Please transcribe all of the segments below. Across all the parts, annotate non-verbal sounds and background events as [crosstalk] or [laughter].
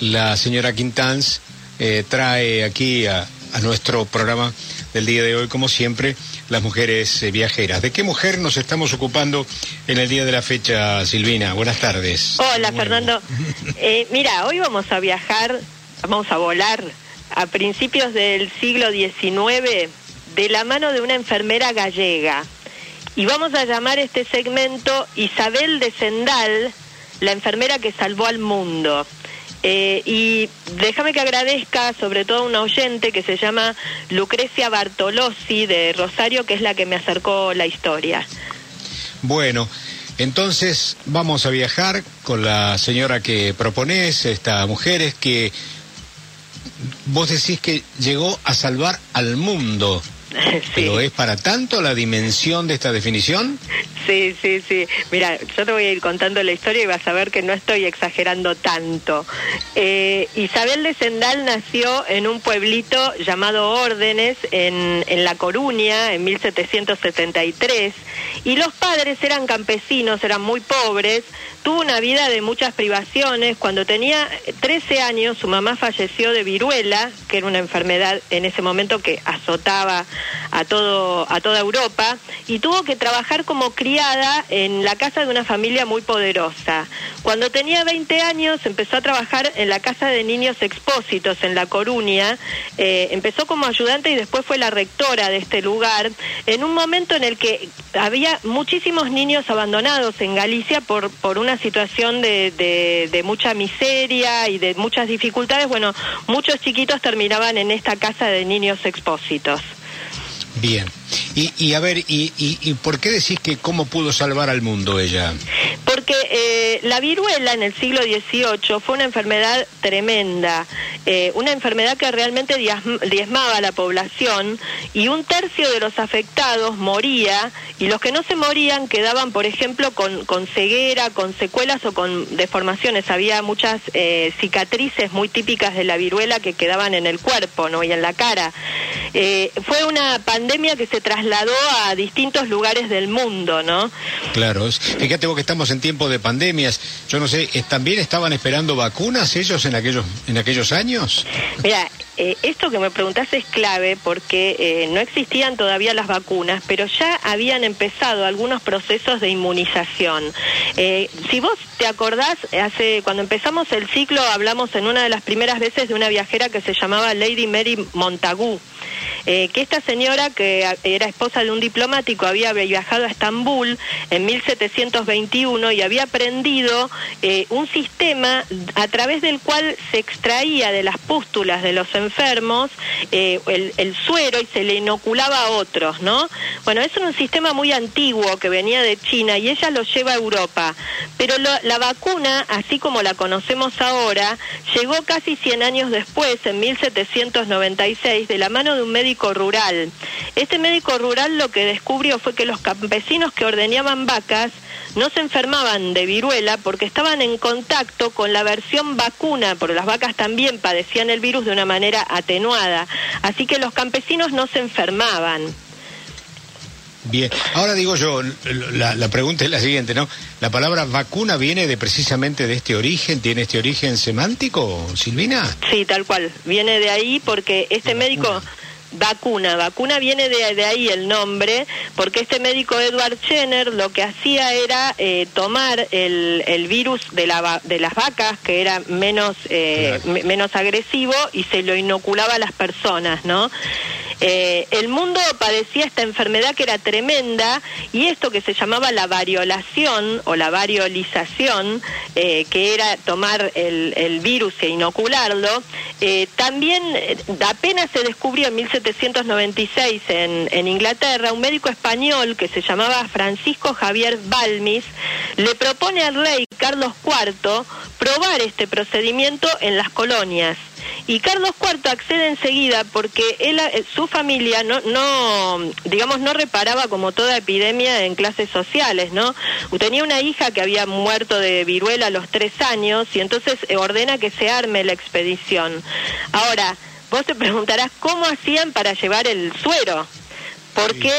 la señora Quintanz eh, trae aquí a, nuestro programa del día de hoy, como siempre, las mujeres eh, viajeras. ¿De qué mujer nos estamos ocupando en el día de la fecha, Silvina? Buenas tardes. Hola, Fernando. [laughs] Eh, mira, hoy vamos a viajar, vamos a volar a principios del siglo XIX de la mano de una enfermera gallega. Y vamos a llamar este segmento Isabel de Sendal, la enfermera que salvó al mundo. Eh, y déjame que agradezca sobre todo a una oyente que se llama Lucrecia Bartolozzi de Rosario, que es la que me acercó la historia. Bueno, entonces vamos a viajar con la señora que propones, esta mujer es que vos decís que llegó a salvar al mundo. [laughs] ¿Pero es para tanto la dimensión de esta definición? Sí, sí, sí. Mira, yo te voy a ir contando la historia y vas a ver que no estoy exagerando tanto. Eh, Isabel de Sendal nació en un pueblito llamado Órdenes, en, en La Coruña, en 1773, y los padres eran campesinos, eran muy pobres, tuvo una vida de muchas privaciones. Cuando tenía 13 años, su mamá falleció de viruela, que era una enfermedad en ese momento que azotaba a, todo, a toda Europa, y tuvo que trabajar como criada en la casa de una familia muy poderosa. Cuando tenía 20 años, empezó a trabajar en la casa de niños expósitos en La Coruña. Eh, empezó como ayudante y después fue la rectora de este lugar, en un momento en el que había muchísimos niños abandonados en Galicia por, por una situación de, de, mucha miseria y de muchas dificultades, bueno, muchos chiquitos terminaban en esta casa de niños expósitos. Bien. Y, y a ver, y, y, y, por qué decís que cómo pudo salvar al mundo ella? Porque eh, la viruela en el siglo XVIII fue una enfermedad tremenda, eh, una enfermedad que realmente diezmaba a la población y un tercio de los afectados moría y los que no se morían quedaban, por ejemplo, con, con ceguera, con secuelas o con deformaciones. Había muchas eh, cicatrices muy típicas de la viruela que quedaban en el cuerpo ¿no? y en la cara. fue una pandemia que se trasladó a distintos lugares del mundo, ¿no? Claro, fíjate vos que estamos en tiempo de pandemias. Yo no sé, ¿también estaban esperando vacunas ellos en aquellos, en aquellos años? Mira, eh, esto que me preguntás es clave porque eh, no existían todavía las vacunas, pero ya habían empezado algunos procesos de inmunización. Eh, si vos te acordás, hace cuando empezamos el ciclo hablamos en una de las primeras veces de una viajera que se llamaba Lady Mary Montagu. que esta señora, que era esposa de un diplomático, había viajado a Estambul en 1721 y había aprendido un sistema a través del cual se extraía de las pústulas de los enfermos eh, el, suero y se le inoculaba a otros, ¿no? Bueno, eso es un sistema muy antiguo que venía de China y ella lo lleva a Europa. Pero la vacuna, así como la conocemos ahora, llegó casi 100 años después, en 1796, de la mano de un médico rural. Este médico rural lo que descubrió fue que los campesinos que ordeñaban vacas no se enfermaban de viruela porque estaban en contacto con la versión vacuna, porque las vacas también padecían el virus de una manera atenuada. Así que los campesinos no se enfermaban. Bien, ahora digo yo, la, pregunta es la siguiente, ¿no? ¿La palabra vacuna viene de precisamente de este origen? ¿Tiene este origen semántico, Silvina? Sí, tal cual. Viene de ahí porque este médico vacuna. Vacuna viene de, ahí el nombre, porque este médico Edward Jenner lo que hacía era eh, tomar el, el virus de, la, de las vacas, que era menos, eh, menos agresivo, y se lo inoculaba a las personas, ¿no? Eh, el mundo padecía esta enfermedad que era tremenda y esto que se llamaba la variolación o la variolización, eh, que era tomar el, el, virus e inocularlo, eh, también apenas se descubrió en 1796 en, en Inglaterra, un médico español que se llamaba Francisco Javier Balmis le propone al rey Carlos IV probar este procedimiento en las colonias. Y Carlos IV accede enseguida porque él, eh, su familia no, no, digamos, no reparaba como toda epidemia en clases sociales, ¿no? Tenía una hija que había muerto de viruela a los tres años y entonces eh, ordena que se arme la expedición. Ahora, vos te preguntarás cómo hacían para llevar el suero, porque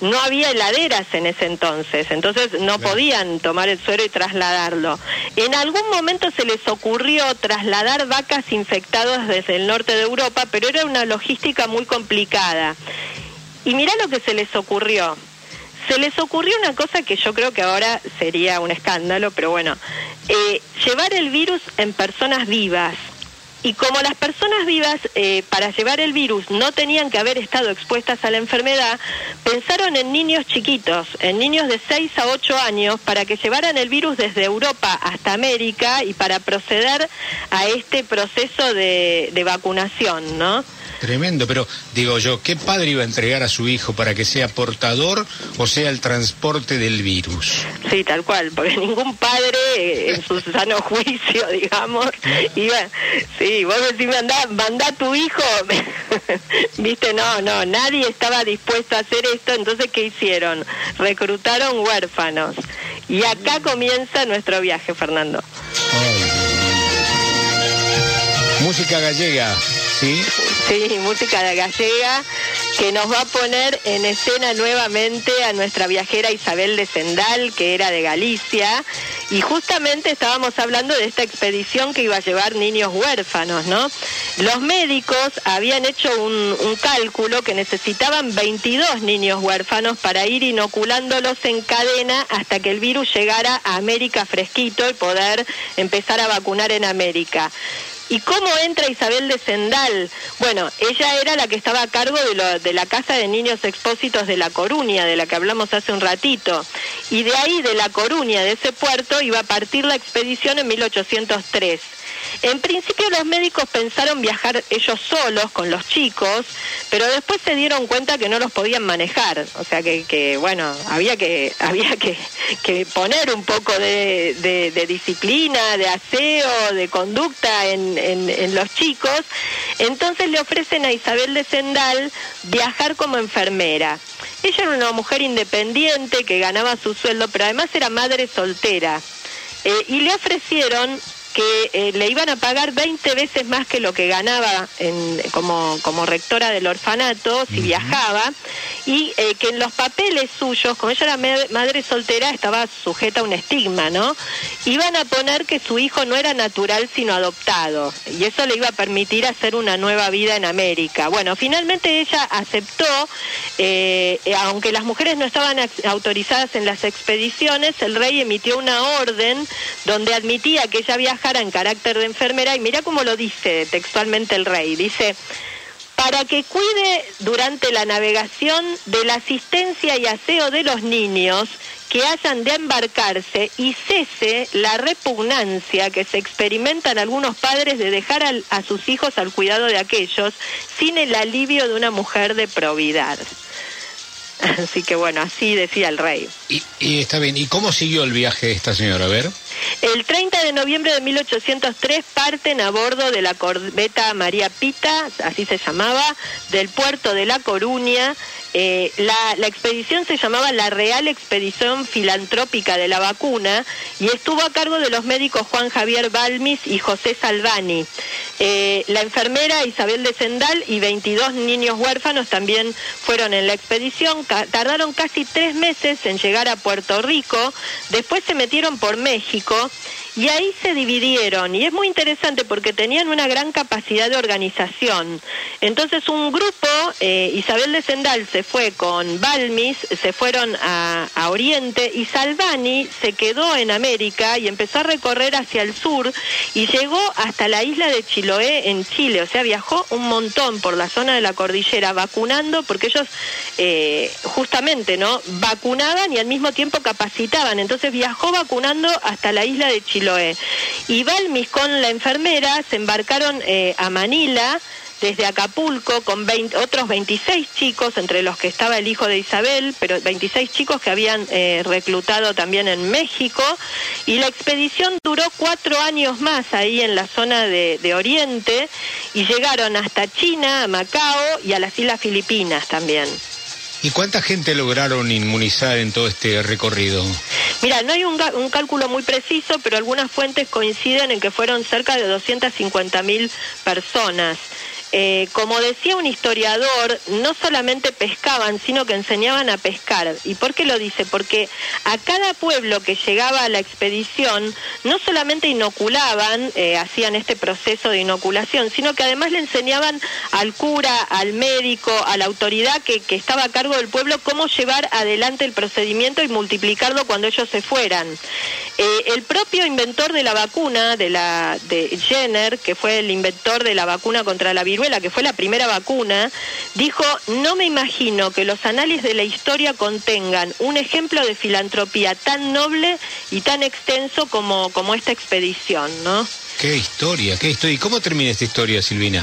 no había heladeras en ese entonces, entonces no podían tomar el suero y trasladarlo. En algún momento se les ocurrió trasladar vacas infectadas desde el norte de Europa, pero era una logística muy complicada. Y mirá lo que se les ocurrió. Se les ocurrió una cosa que yo creo que ahora sería un escándalo, pero bueno, eh, llevar el virus en personas vivas. Y como las personas vivas eh, para llevar el virus no tenían que haber estado expuestas a la enfermedad, pensaron en niños chiquitos, en niños de 6 a 8 años, para que llevaran el virus desde Europa hasta América y para proceder a este proceso de, de vacunación, ¿no? Tremendo, pero digo yo, ¿qué padre iba a entregar a su hijo para que sea portador o sea el transporte del virus? Sí, tal cual, porque [laughs] ningún padre eh, en su sano juicio, [laughs] digamos, iba, sí, vos decís, mandá, mandá a tu hijo, [laughs] viste, no, no, nadie estaba dispuesto a hacer esto, entonces, ¿qué hicieron? Reclutaron huérfanos. Y acá comienza nuestro viaje, Fernando. Música gallega, ¿sí? Música gallega que nos va a poner en escena nuevamente a nuestra viajera Isabel de Sendal, que era de Galicia, y justamente estábamos hablando de esta expedición que iba a llevar niños huérfanos, ¿no? Los médicos habían hecho un, un cálculo que necesitaban 22 niños huérfanos para ir inoculándolos en cadena hasta que el virus llegara a América fresquito y poder empezar a vacunar en América. ¿Y cómo entra Isabel de Sendal? Bueno, ella era la que estaba a cargo de, lo, de, la Casa de Niños Expósitos de La Coruña, de la que hablamos hace un ratito. Y de ahí, de La Coruña, de ese puerto, iba a partir la expedición en 1803. En principio los médicos pensaron viajar ellos solos con los chicos, pero después se dieron cuenta que no los podían manejar, o sea que, que bueno, había que [laughs] había que, que poner un poco de, de, disciplina, de aseo, de conducta en, en, en los chicos. Entonces le ofrecen a Isabel de Sendal viajar como enfermera. Ella era una mujer independiente que ganaba su sueldo, pero además era madre soltera. Eh, y le ofrecieron que eh, le iban a pagar 20 veces más que lo que ganaba en, como, como rectora del orfanato si uh -huh. viajaba y eh, que en los papeles suyos, como ella era madre soltera, estaba sujeta a un estigma, ¿no? Iban a poner que su hijo no era natural sino adoptado y eso le iba a permitir hacer una nueva vida en América. Bueno, finalmente ella aceptó, eh, aunque las mujeres no estaban autorizadas en las expediciones, el rey emitió una orden donde admitía que ella en carácter de enfermera y mira cómo lo dice textualmente el rey. Dice, para que cuide durante la navegación de la asistencia y aseo de los niños que hayan de embarcarse y cese la repugnancia que se experimentan algunos padres de dejar a sus hijos al cuidado de aquellos sin el alivio de una mujer de probidad. [laughs] Así que bueno, así decía el rey. Y, y, está bien, ¿y cómo siguió el viaje esta señora? A ver. El 30 de noviembre de 1803 parten a bordo de la corbeta María Pita, así se llamaba, del puerto de La Coruña. Eh, la, expedición se llamaba la Real Expedición Filantrópica de la Vacuna y estuvo a cargo de los médicos Juan Javier Balmis y José Salvani. Eh, la enfermera Isabel de Sendal y 22 niños huérfanos también fueron en la expedición. Tardaron casi tres meses en llegar a Puerto Rico, después se metieron por México y ahí se dividieron y es muy interesante porque tenían una gran capacidad de organización. Entonces un grupo, eh, Isabel de Sendal se fue con Balmis, se fueron a, a, Oriente y Salvani se quedó en América y empezó a recorrer hacia el sur y llegó hasta la isla de Chiloé en Chile, o sea, viajó un montón por la zona de la cordillera vacunando porque ellos eh, justamente, ¿no? Vacunaban y al mismo tiempo capacitaban, entonces viajó vacunando hasta la isla de Chiloé. Y Balmis con la enfermera se embarcaron eh, a Manila desde Acapulco con 20, otros 26 chicos, entre los que estaba el hijo de Isabel, pero 26 chicos que habían eh, reclutado también en México. Y la expedición duró cuatro años más ahí en la zona de, de Oriente y llegaron hasta China, a Macao y a las Islas Filipinas también. ¿Y cuánta gente lograron inmunizar en todo este recorrido? Mira, no hay un, un, cálculo muy preciso, pero algunas fuentes coinciden en que fueron cerca de 250 mil personas. Eh, como decía un historiador, no solamente pescaban, sino que enseñaban a pescar. ¿Y por qué lo dice? Porque a cada pueblo que llegaba a la expedición, no solamente inoculaban, eh, hacían este proceso de inoculación, sino que además le enseñaban al cura, al médico, a la autoridad que, que estaba a cargo del pueblo, cómo llevar adelante el procedimiento y multiplicarlo cuando ellos se fueran. Eh, el propio inventor de la vacuna, de, la, de Jenner, que fue el inventor de la vacuna contra la viruela, que fue la primera vacuna, dijo, no me imagino que los análisis de la historia contengan un ejemplo de filantropía tan noble y tan extenso como, como esta expedición, ¿no? Qué historia, qué historia. ¿Y cómo termina esta historia, Silvina?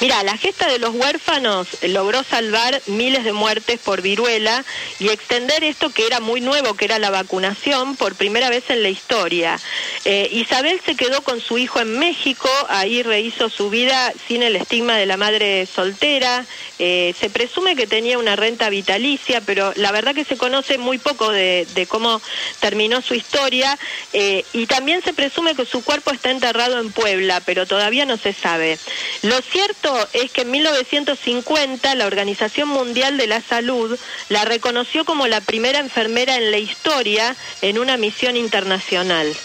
Mira, la gesta de los huérfanos logró salvar miles de muertes por viruela y extender esto que era muy nuevo, que era la vacunación, por primera vez en la historia. Eh, Isabel se quedó con su hijo en México, ahí rehizo su vida sin el estigma de la madre soltera. Eh, se presume que tenía una renta vitalicia, pero la verdad que se conoce muy poco de, cómo terminó su historia. Eh, y también se presume que su cuerpo está enterrado en Puebla, pero todavía no se sabe. Lo cierto es que en 1950 la Organización Mundial de la Salud la reconoció como la primera enfermera en la historia en una misión internacional.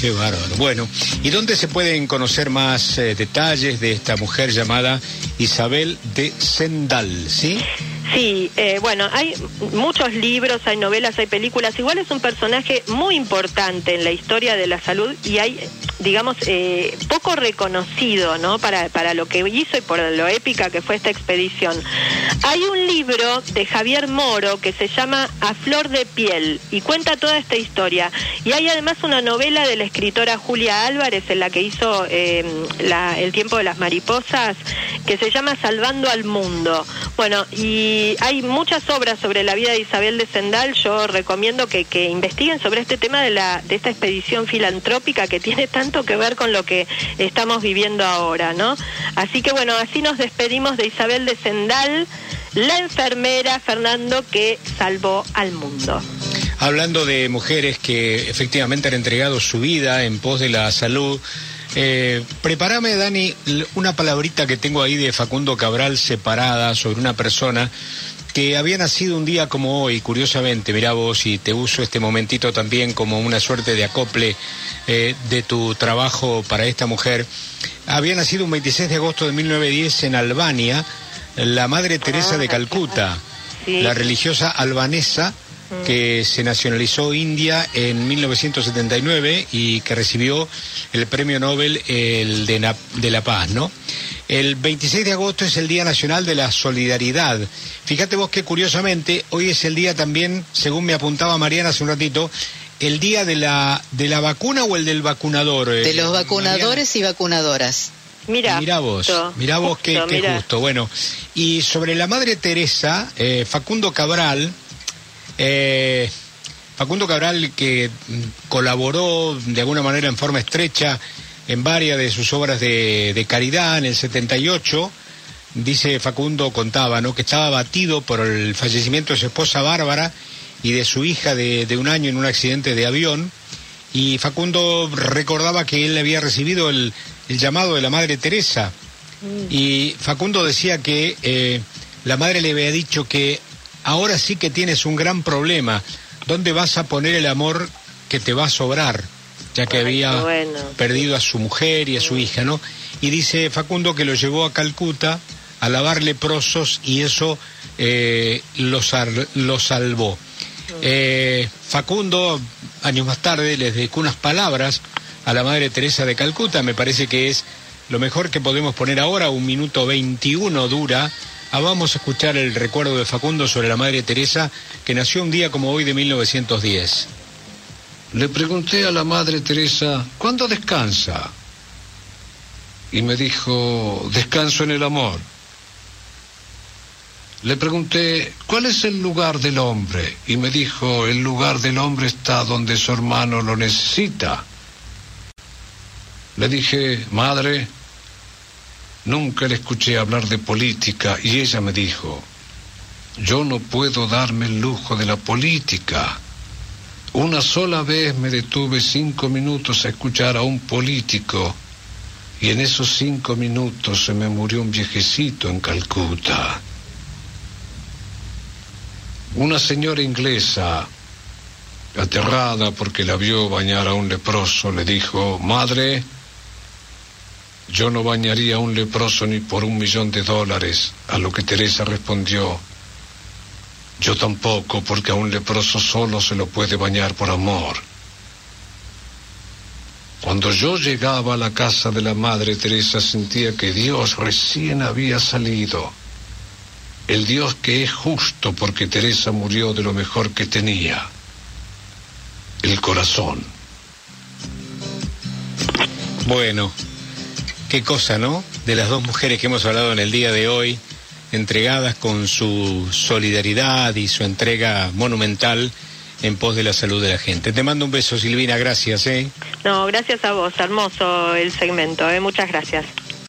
Qué bárbaro. Bueno, ¿y dónde se pueden conocer más eh, detalles de esta mujer llamada Isabel de Sendal, sí? Sí, eh, bueno, hay muchos libros, hay novelas, hay películas. Igual es un personaje muy importante en la historia de la salud y hay, digamos, eh, poco reconocido, ¿no? Para, para lo que hizo y por lo épica que fue esta expedición. Hay un libro de Javier Moro que se llama A Flor de Piel y cuenta toda esta historia. Y hay además una novela de la escritora Julia Álvarez en la que hizo eh, El tiempo de las mariposas que se llama Salvando al Mundo. Bueno, y hay muchas obras sobre la vida de Isabel de Sendal. Yo recomiendo que, investiguen sobre este tema de, la, de esta expedición filantrópica que tiene [laughs] tanto que ver con lo que estamos viviendo ahora, ¿no? Así que bueno, así nos despedimos de Isabel de Sendal, la enfermera Fernando que salvó al mundo. Hablando de mujeres que efectivamente han entregado su vida en pos de la salud, eh, prepárame, Dani, una palabrita que tengo ahí de Facundo Cabral separada sobre una persona que había nacido un día como hoy, curiosamente, mira vos, y te uso este momentito también como una suerte de acople eh, de tu trabajo para esta mujer. Había nacido un 26 de agosto de 1910 en Albania, la Madre Teresa de ah, Calcuta, la religiosa albanesa que se nacionalizó India en 1979 y que recibió el premio Nobel el de, la, Paz, ¿no? El 26 de agosto es el Día Nacional de la Solidaridad. Fíjate vos que curiosamente hoy es el día también, según me apuntaba Mariana hace un ratito, el día de la, de la vacuna o el del vacunador. De eh, los vacunadores y vacunadoras. Mira, mira vos, mira vos qué, justo. Bueno, y sobre la Madre Teresa, eh, Facundo Cabral, eh, Facundo Cabral, que colaboró de alguna manera en forma estrecha en varias de sus obras de, caridad en el 78, dice Facundo, contaba, ¿no? que estaba abatido por el fallecimiento de su esposa Bárbara y de su hija de, un año en un accidente de avión. Y Facundo recordaba que él había recibido el, llamado de la Madre Teresa. Mm. Y Facundo decía que eh, la madre le había dicho que ahora sí que tienes un gran problema. ¿Dónde vas a poner el amor que te va a sobrar? Ya que había perdido a su mujer y a su hija, ¿no? Y dice Facundo que lo llevó a Calcuta a lavar leprosos y eso eh, lo, salvó. Eh, Facundo, años más tarde, les dedicó unas palabras a la Madre Teresa de Calcuta, me parece que es lo mejor que podemos poner ahora, un minuto 21 dura Ah, vamos a escuchar el recuerdo de Facundo sobre la Madre Teresa, que nació un día como hoy de 1910. Le pregunté a la Madre Teresa, ¿cuándo descansa? Y me dijo, descanso en el amor. Le pregunté, ¿cuál es el lugar del hombre? Y me dijo, el lugar del hombre está donde su hermano lo necesita. Le dije, Madre, Nunca le escuché hablar de política y ella me dijo, yo no puedo darme el lujo de la política. Una sola vez me detuve cinco minutos a escuchar a un político Y en esos cinco minutos se me murió un viejecito en Calcuta. Una señora inglesa, aterrada porque la vio bañar a un leproso, le dijo, Madre, yo no bañaría a un leproso ni por un millón de dólares, a lo que Teresa respondió, yo tampoco, porque a un leproso solo se lo puede bañar por amor. Cuando yo llegaba a la casa de la Madre Teresa sentía que Dios recién había salido. El Dios que es justo porque Teresa murió de lo mejor que tenía. El corazón. Bueno, qué cosa, ¿no? De las dos mujeres que hemos hablado en el día de hoy, entregadas con su solidaridad y su entrega monumental en pos de la salud de la gente. Te mando un beso, Silvina, gracias. ¿eh? No, gracias a vos, hermoso el segmento, ¿eh? muchas gracias.